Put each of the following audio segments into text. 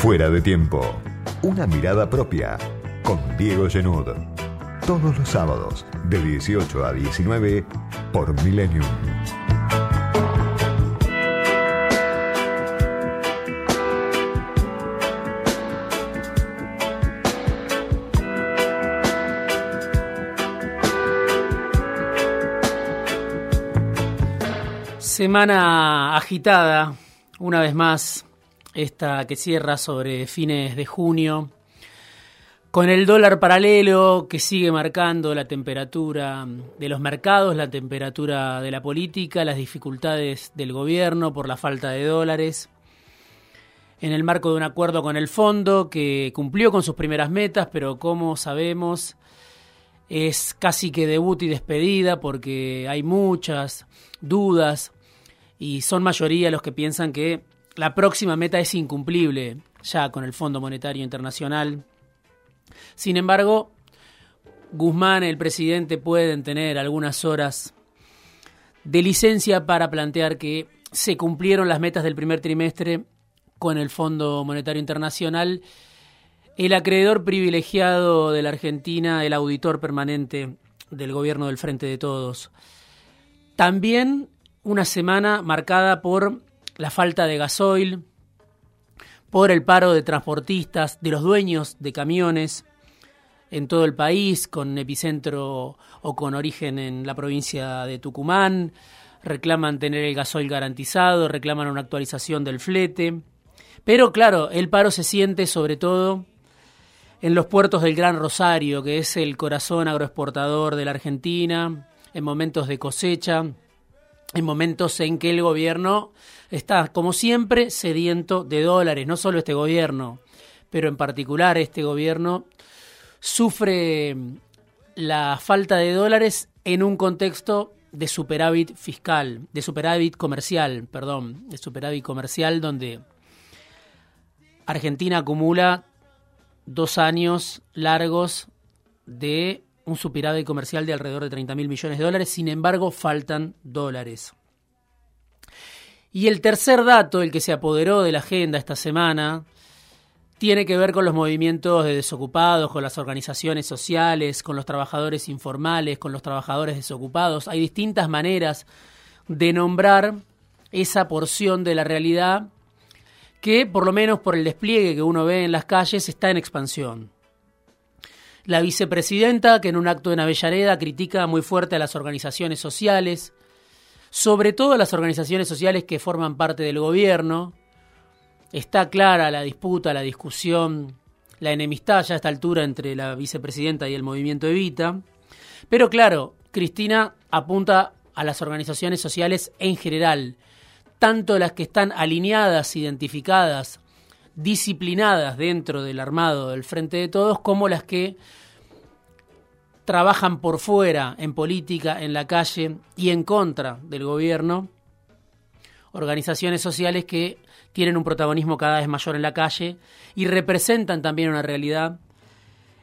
Fuera de tiempo. Una mirada propia con Diego Genud. Todos los sábados de 18 a 19 por Millennium. Semana agitada, una vez más, esta que cierra sobre fines de junio, con el dólar paralelo que sigue marcando la temperatura de los mercados, la temperatura de la política, las dificultades del gobierno por la falta de dólares, en el marco de un acuerdo con el fondo que cumplió con sus primeras metas, pero como sabemos es casi que debut y despedida porque hay muchas dudas y son mayoría los que piensan que la próxima meta es incumplible ya con el Fondo Monetario Internacional. Sin embargo, Guzmán, el presidente, pueden tener algunas horas de licencia para plantear que se cumplieron las metas del primer trimestre con el Fondo Monetario Internacional. El acreedor privilegiado de la Argentina, el auditor permanente del gobierno del Frente de Todos. También una semana marcada por la falta de gasoil, por el paro de transportistas, de los dueños de camiones en todo el país, con epicentro o con origen en la provincia de Tucumán, reclaman tener el gasoil garantizado, reclaman una actualización del flete. Pero claro, el paro se siente sobre todo en los puertos del Gran Rosario, que es el corazón agroexportador de la Argentina, en momentos de cosecha, en momentos en que el gobierno está, como siempre, sediento de dólares, no solo este gobierno, pero en particular este gobierno sufre la falta de dólares en un contexto de superávit fiscal, de superávit comercial, perdón, de superávit comercial donde Argentina acumula dos años largos de un superávit comercial de alrededor de 30 mil millones de dólares, sin embargo faltan dólares. Y el tercer dato, el que se apoderó de la agenda esta semana, tiene que ver con los movimientos de desocupados, con las organizaciones sociales, con los trabajadores informales, con los trabajadores desocupados. Hay distintas maneras de nombrar esa porción de la realidad que, por lo menos por el despliegue que uno ve en las calles, está en expansión. La vicepresidenta, que en un acto en Avellaneda critica muy fuerte a las organizaciones sociales, sobre todo las organizaciones sociales que forman parte del gobierno. Está clara la disputa, la discusión, la enemistad ya a esta altura entre la vicepresidenta y el movimiento Evita. Pero claro, Cristina apunta a las organizaciones sociales en general, tanto las que están alineadas, identificadas disciplinadas dentro del armado del Frente de Todos como las que trabajan por fuera en política, en la calle y en contra del gobierno, organizaciones sociales que tienen un protagonismo cada vez mayor en la calle y representan también una realidad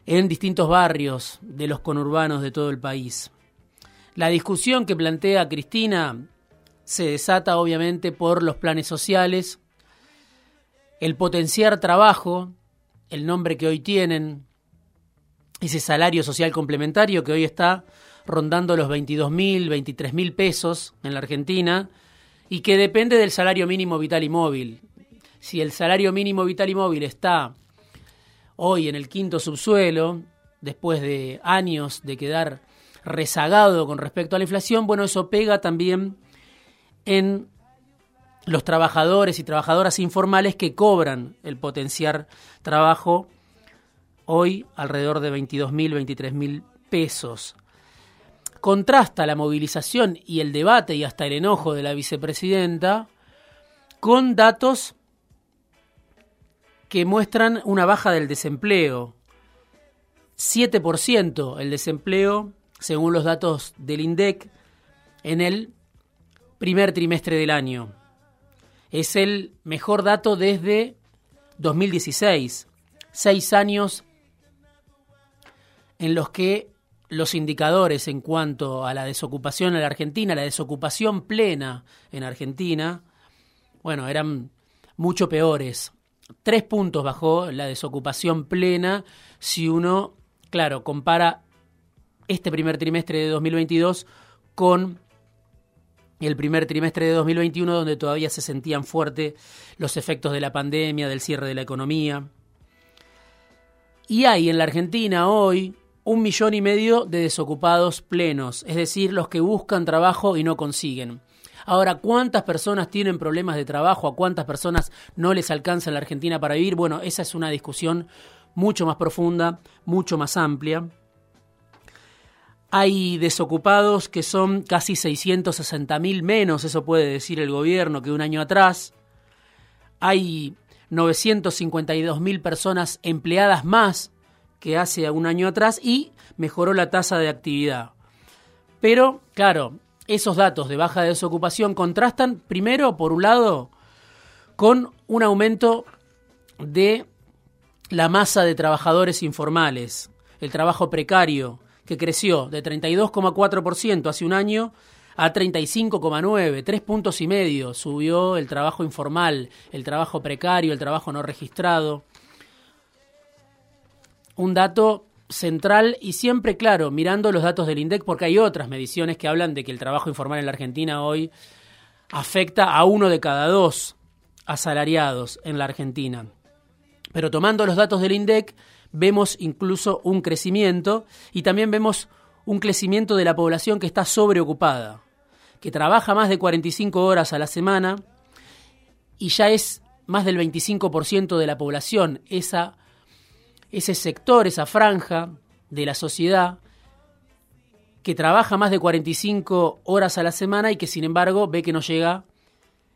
en distintos barrios de los conurbanos de todo el país. La discusión que plantea Cristina se desata obviamente por los planes sociales, el potenciar trabajo, el nombre que hoy tienen, ese salario social complementario que hoy está rondando los 22 mil, 23 mil pesos en la Argentina y que depende del salario mínimo vital y móvil. Si el salario mínimo vital y móvil está hoy en el quinto subsuelo, después de años de quedar rezagado con respecto a la inflación, bueno, eso pega también en los trabajadores y trabajadoras informales que cobran el potenciar trabajo hoy alrededor de 22 mil, 23 mil pesos. Contrasta la movilización y el debate y hasta el enojo de la vicepresidenta con datos que muestran una baja del desempleo. 7% el desempleo, según los datos del INDEC, en el primer trimestre del año es el mejor dato desde 2016. Seis años en los que los indicadores en cuanto a la desocupación en la Argentina, la desocupación plena en Argentina, bueno, eran mucho peores. tres puntos bajó la desocupación plena si uno, claro, compara este primer trimestre de 2022 con el primer trimestre de 2021, donde todavía se sentían fuertes los efectos de la pandemia, del cierre de la economía. Y hay en la Argentina hoy un millón y medio de desocupados plenos, es decir, los que buscan trabajo y no consiguen. Ahora, ¿cuántas personas tienen problemas de trabajo? ¿A cuántas personas no les alcanza en la Argentina para vivir? Bueno, esa es una discusión mucho más profunda, mucho más amplia. Hay desocupados que son casi 660.000 menos, eso puede decir el gobierno, que un año atrás. Hay 952.000 personas empleadas más que hace un año atrás y mejoró la tasa de actividad. Pero, claro, esos datos de baja desocupación contrastan, primero, por un lado, con un aumento de la masa de trabajadores informales, el trabajo precario, que creció de 32,4% hace un año a 35,9, tres puntos y medio. Subió el trabajo informal, el trabajo precario, el trabajo no registrado. Un dato central y siempre claro, mirando los datos del INDEC, porque hay otras mediciones que hablan de que el trabajo informal en la Argentina hoy afecta a uno de cada dos asalariados en la Argentina. Pero tomando los datos del INDEC, vemos incluso un crecimiento y también vemos un crecimiento de la población que está sobreocupada, que trabaja más de 45 horas a la semana y ya es más del 25% de la población, esa, ese sector, esa franja de la sociedad que trabaja más de 45 horas a la semana y que sin embargo ve que no llega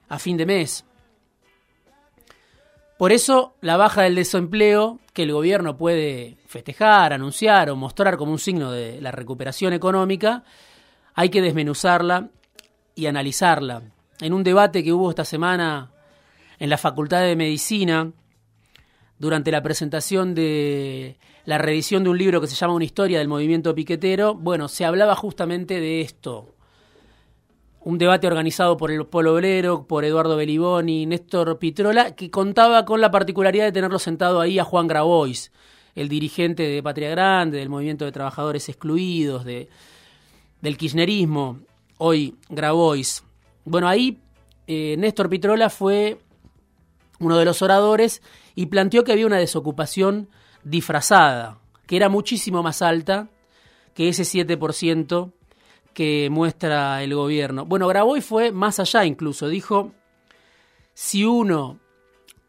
a fin de mes. Por eso la baja del desempleo, que el gobierno puede festejar, anunciar o mostrar como un signo de la recuperación económica, hay que desmenuzarla y analizarla. En un debate que hubo esta semana en la Facultad de Medicina, durante la presentación de la reedición de un libro que se llama Una historia del movimiento piquetero, bueno, se hablaba justamente de esto, un debate organizado por el Polo Obrero, por Eduardo Beliboni, Néstor Pitrola, que contaba con la particularidad de tenerlo sentado ahí a Juan Grabois, el dirigente de Patria Grande, del Movimiento de Trabajadores Excluidos, de, del kirchnerismo, hoy Grabois. Bueno, ahí eh, Néstor Pitrola fue uno de los oradores y planteó que había una desocupación disfrazada, que era muchísimo más alta que ese 7% que muestra el gobierno. Bueno, Graboy fue más allá incluso, dijo, si uno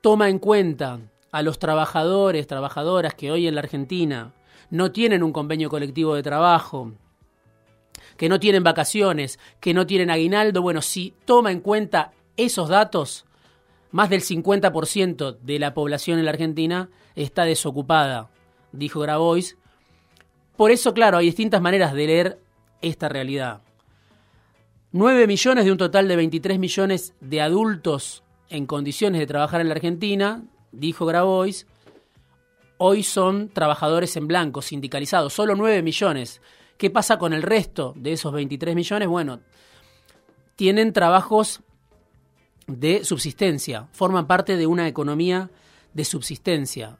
toma en cuenta a los trabajadores, trabajadoras que hoy en la Argentina no tienen un convenio colectivo de trabajo, que no tienen vacaciones, que no tienen aguinaldo, bueno, si toma en cuenta esos datos, más del 50% de la población en la Argentina está desocupada, dijo Grabois. Por eso, claro, hay distintas maneras de leer esta realidad. 9 millones de un total de 23 millones de adultos en condiciones de trabajar en la Argentina, dijo Grabois, hoy son trabajadores en blanco, sindicalizados, solo 9 millones. ¿Qué pasa con el resto de esos 23 millones? Bueno, tienen trabajos de subsistencia, forman parte de una economía de subsistencia.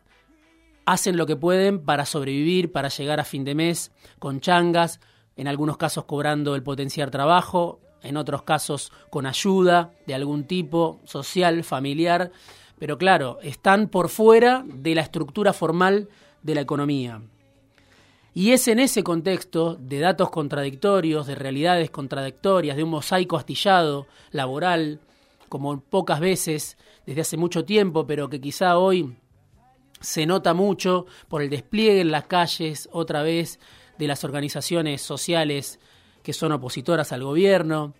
Hacen lo que pueden para sobrevivir, para llegar a fin de mes, con changas, en algunos casos cobrando el potenciar trabajo, en otros casos con ayuda de algún tipo, social, familiar, pero claro, están por fuera de la estructura formal de la economía. Y es en ese contexto de datos contradictorios, de realidades contradictorias, de un mosaico astillado laboral, como pocas veces desde hace mucho tiempo, pero que quizá hoy se nota mucho por el despliegue en las calles otra vez de las organizaciones sociales que son opositoras al gobierno,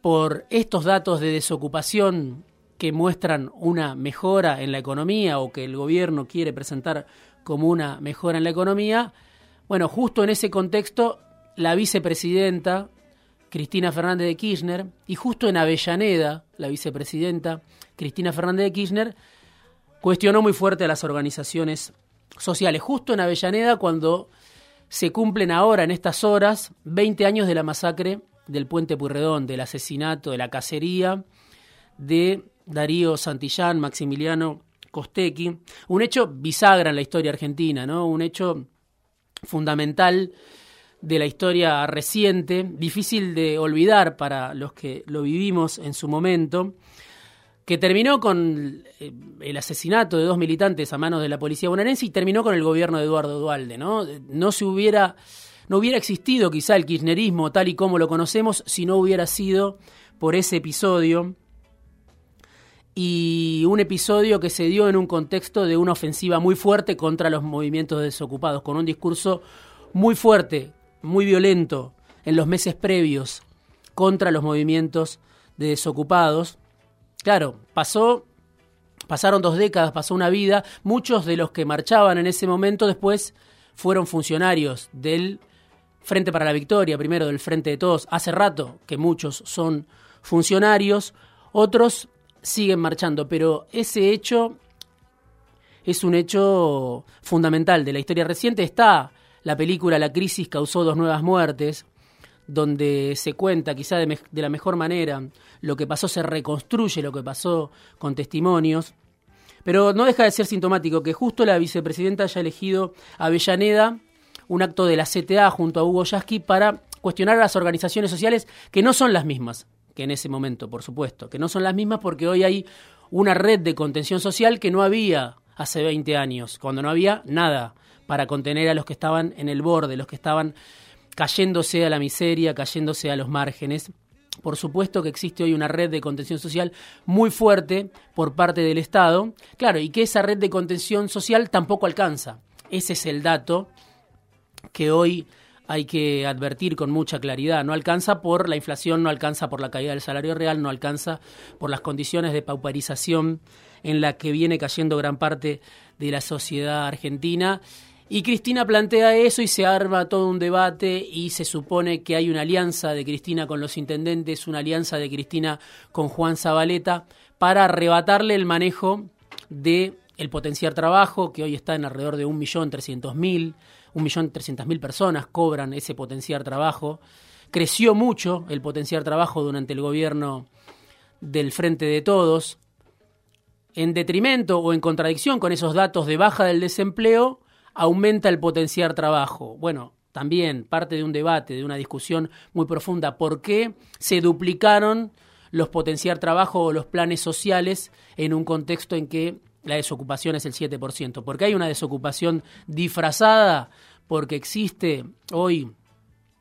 por estos datos de desocupación que muestran una mejora en la economía o que el gobierno quiere presentar como una mejora en la economía, bueno, justo en ese contexto, la vicepresidenta Cristina Fernández de Kirchner y justo en Avellaneda, la vicepresidenta Cristina Fernández de Kirchner cuestionó muy fuerte a las organizaciones sociales. Justo en Avellaneda, cuando se cumplen ahora, en estas horas, 20 años de la masacre del puente Purredón, del asesinato, de la cacería de Darío Santillán, Maximiliano Costequi, un hecho bisagra en la historia argentina, ¿no? Un hecho fundamental de la historia reciente, difícil de olvidar para los que lo vivimos en su momento, que terminó con eh, el asesinato de dos militantes a manos de la policía bonaerense y terminó con el gobierno de Eduardo Dualde, ¿no? No se hubiera no hubiera existido quizá el kirchnerismo tal y como lo conocemos si no hubiera sido por ese episodio y un episodio que se dio en un contexto de una ofensiva muy fuerte contra los movimientos desocupados, con un discurso muy fuerte, muy violento en los meses previos contra los movimientos de desocupados. Claro, pasó pasaron dos décadas, pasó una vida, muchos de los que marchaban en ese momento después fueron funcionarios del Frente para la Victoria, primero del Frente de Todos, hace rato que muchos son funcionarios, otros siguen marchando, pero ese hecho es un hecho fundamental de la historia reciente. Está la película La crisis causó dos nuevas muertes, donde se cuenta quizá de, la mejor manera lo que pasó, se reconstruye lo que pasó con testimonios. Pero no deja de ser sintomático que justo la vicepresidenta haya elegido a Avellaneda un acto de la CTA junto a Hugo Yasky para cuestionar a las organizaciones sociales que no son las mismas que en ese momento, por supuesto, que no son las mismas porque hoy hay una red de contención social que no había hace 20 años, cuando no había nada para contener a los que estaban en el borde, los que estaban cayéndose a la miseria, cayéndose a los márgenes. Por supuesto que existe hoy una red de contención social muy fuerte por parte del Estado, claro, y que esa red de contención social tampoco alcanza. Ese es el dato que hoy hay que advertir con mucha claridad. No alcanza por la inflación, no alcanza por la caída del salario real, no alcanza por las condiciones de pauparización en la que viene cayendo gran parte de la sociedad argentina. Y Cristina plantea eso y se arma todo un debate y se supone que hay una alianza de Cristina con los intendentes, una alianza de Cristina con Juan Zabaleta para arrebatarle el manejo de el potenciar trabajo, que hoy está en alrededor de 1.300.000 1.300.000 personas cobran ese potenciar trabajo. Creció mucho el potenciar trabajo durante el gobierno del Frente de Todos. En detrimento o en contradicción con esos datos de baja del desempleo, aumenta el potenciar trabajo. Bueno, también parte de un debate, de una discusión muy profunda. ¿Por qué se duplicaron los potenciar trabajo o los planes sociales en un contexto en que la desocupación es el 7%. Porque hay una desocupación disfrazada, porque existe hoy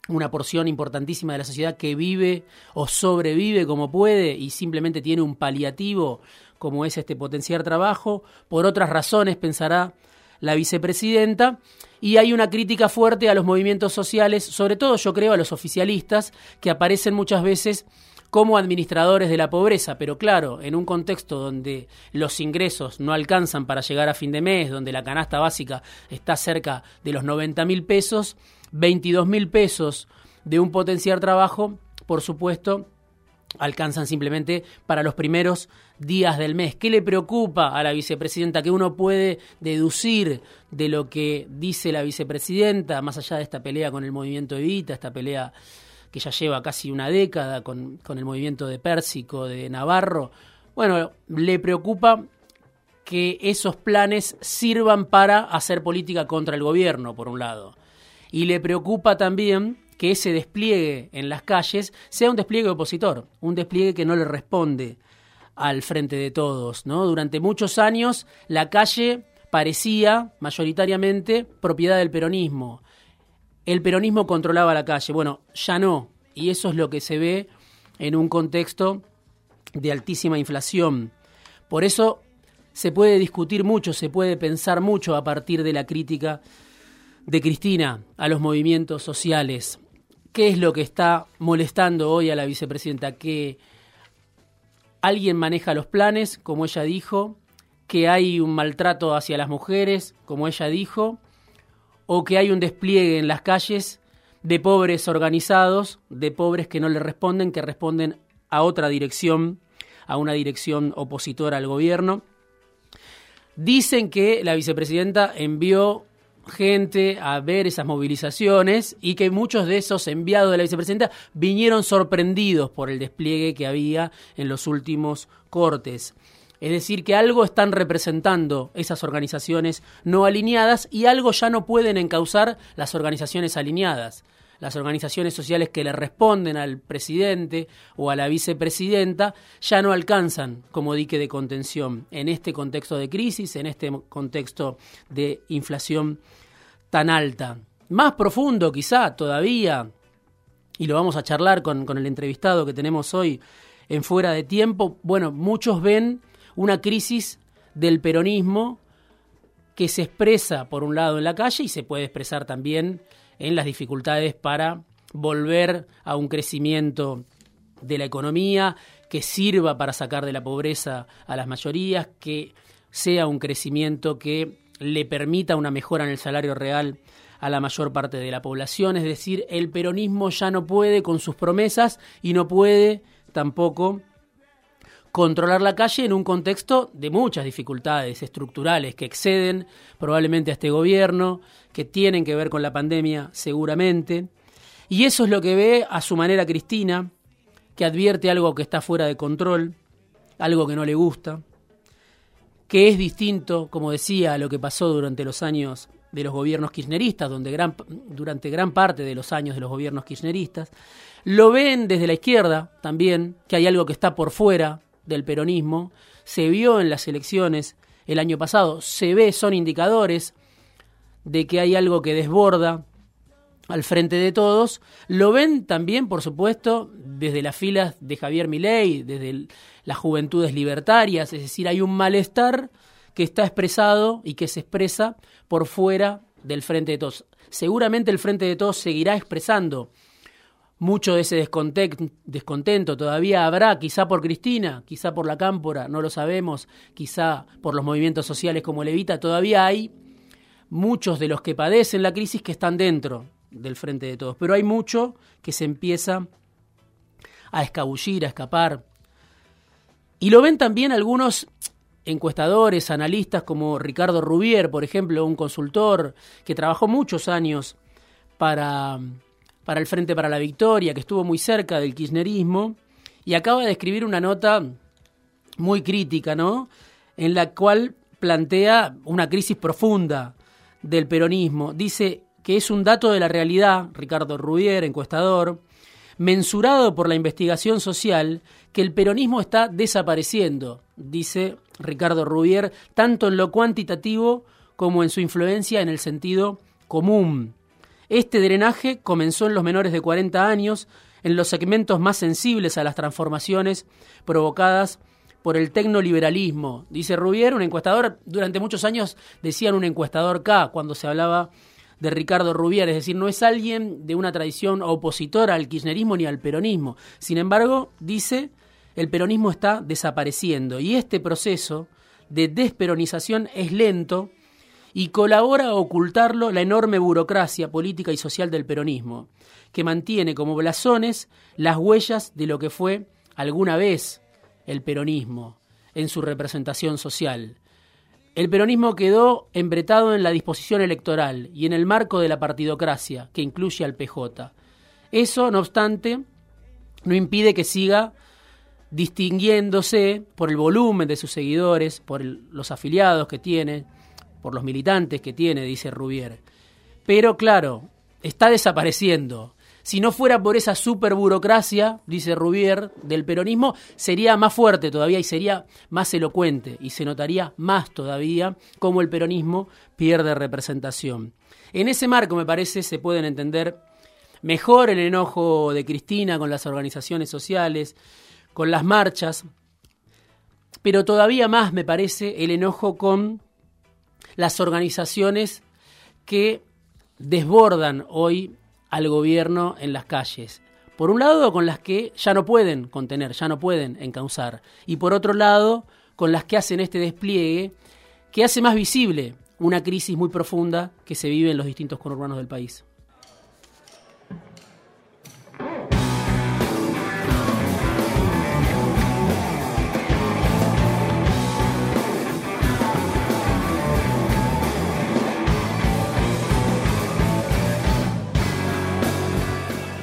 una porción importantísima de la sociedad que vive o sobrevive como puede y simplemente tiene un paliativo como es este potenciar trabajo. Por otras razones, pensará la vicepresidenta. Y hay una crítica fuerte a los movimientos sociales, sobre todo yo creo a los oficialistas, que aparecen muchas veces como administradores de la pobreza, pero claro, en un contexto donde los ingresos no alcanzan para llegar a fin de mes, donde la canasta básica está cerca de los 90 mil pesos, 22 mil pesos de un potenciar trabajo, por supuesto, alcanzan simplemente para los primeros días del mes. ¿Qué le preocupa a la vicepresidenta? Que uno puede deducir de lo que dice la vicepresidenta, más allá de esta pelea con el movimiento Evita, esta pelea que ya lleva casi una década con, el movimiento de Pérsico, de Navarro, bueno, le preocupa que esos planes sirvan para hacer política contra el gobierno, por un lado. Y le preocupa también que ese despliegue en las calles sea un despliegue opositor, un despliegue que no le responde al frente de todos. ¿no? Durante muchos años la calle parecía mayoritariamente propiedad del peronismo el peronismo controlaba la calle. Bueno, ya no. Y eso es lo que se ve en un contexto de altísima inflación. Por eso se puede discutir mucho, se puede pensar mucho a partir de la crítica de Cristina a los movimientos sociales. ¿Qué es lo que está molestando hoy a la vicepresidenta? Que alguien maneja los planes, como ella dijo, que hay un maltrato hacia las mujeres, como ella dijo, o que hay un despliegue en las calles de pobres organizados, de pobres que no le responden, que responden a otra dirección, a una dirección opositora al gobierno. Dicen que la vicepresidenta envió gente a ver esas movilizaciones y que muchos de esos enviados de la vicepresidenta vinieron sorprendidos por el despliegue que había en los últimos cortes. Es decir, que algo están representando esas organizaciones no alineadas y algo ya no pueden encauzar las organizaciones alineadas. Las organizaciones sociales que le responden al presidente o a la vicepresidenta ya no alcanzan como dique de contención en este contexto de crisis, en este contexto de inflación tan alta. Más profundo quizá todavía, y lo vamos a charlar con, el entrevistado que tenemos hoy en Fuera de Tiempo, bueno, muchos ven una crisis del peronismo que se expresa por un lado en la calle y se puede expresar también en las dificultades para volver a un crecimiento de la economía que sirva para sacar de la pobreza a las mayorías, que sea un crecimiento que le permita una mejora en el salario real a la mayor parte de la población. Es decir, el peronismo ya no puede con sus promesas y no puede tampoco controlar la calle en un contexto de muchas dificultades estructurales que exceden probablemente a este gobierno, que tienen que ver con la pandemia seguramente. Y eso es lo que ve a su manera Cristina, que advierte algo que está fuera de control, algo que no le gusta, que es distinto, como decía, a lo que pasó durante los años de los gobiernos kirchneristas, donde gran, durante gran parte de los años de los gobiernos kirchneristas, lo ven desde la izquierda también, que hay algo que está por fuera del peronismo, se vio en las elecciones el año pasado, se ve, son indicadores de que hay algo que desborda al frente de todos, lo ven también, por supuesto, desde las filas de Javier Milei, desde las juventudes libertarias, es decir, hay un malestar que está expresado y que se expresa por fuera del frente de todos. Seguramente el frente de todos seguirá expresando mucho de ese descontento, todavía habrá, quizá por Cristina, quizá por la Cámpora, no lo sabemos, quizá por los movimientos sociales como Levita, todavía hay muchos de los que padecen la crisis que están dentro del frente de todos, pero hay mucho que se empieza a escabullir, a escapar. Y lo ven también algunos encuestadores, analistas como Ricardo Rubier, por ejemplo, un consultor que trabajó muchos años para para el Frente para la Victoria, que estuvo muy cerca del kirchnerismo, y acaba de escribir una nota muy crítica, ¿no? En la cual plantea una crisis profunda del peronismo. Dice que es un dato de la realidad, Ricardo Rubier, encuestador, mensurado por la investigación social, que el peronismo está desapareciendo, dice Ricardo Rubier, tanto en lo cuantitativo como en su influencia en el sentido común. Este drenaje comenzó en los menores de 40 años, en los segmentos más sensibles a las transformaciones provocadas por el tecnoliberalismo. Dice Rubier, un encuestador, durante muchos años decían un encuestador K cuando se hablaba de Ricardo Rubier, es decir, no es alguien de una tradición opositora al kirchnerismo ni al peronismo. Sin embargo, dice, el peronismo está desapareciendo y este proceso de desperonización es lento y colabora a ocultarlo la enorme burocracia política y social del peronismo, que mantiene como blasones las huellas de lo que fue alguna vez el peronismo en su representación social. El peronismo quedó embretado en la disposición electoral y en el marco de la partidocracia, que incluye al PJ. Eso, no obstante, no impide que siga distinguiéndose por el volumen de sus seguidores, por los afiliados que tiene, por los militantes que tiene, dice Rubier. Pero claro, está desapareciendo. Si no fuera por esa superburocracia, dice Rubier, del peronismo, sería más fuerte todavía y sería más elocuente y se notaría más todavía cómo el peronismo pierde representación. En ese marco, me parece, se pueden entender mejor el enojo de Cristina con las organizaciones sociales, con las marchas, pero todavía más, me parece, el enojo con las organizaciones que desbordan hoy al gobierno en las calles. Por un lado, con las que ya no pueden contener, ya no pueden encauzar. Y por otro lado, con las que hacen este despliegue que hace más visible una crisis muy profunda que se vive en los distintos conurbanos del país.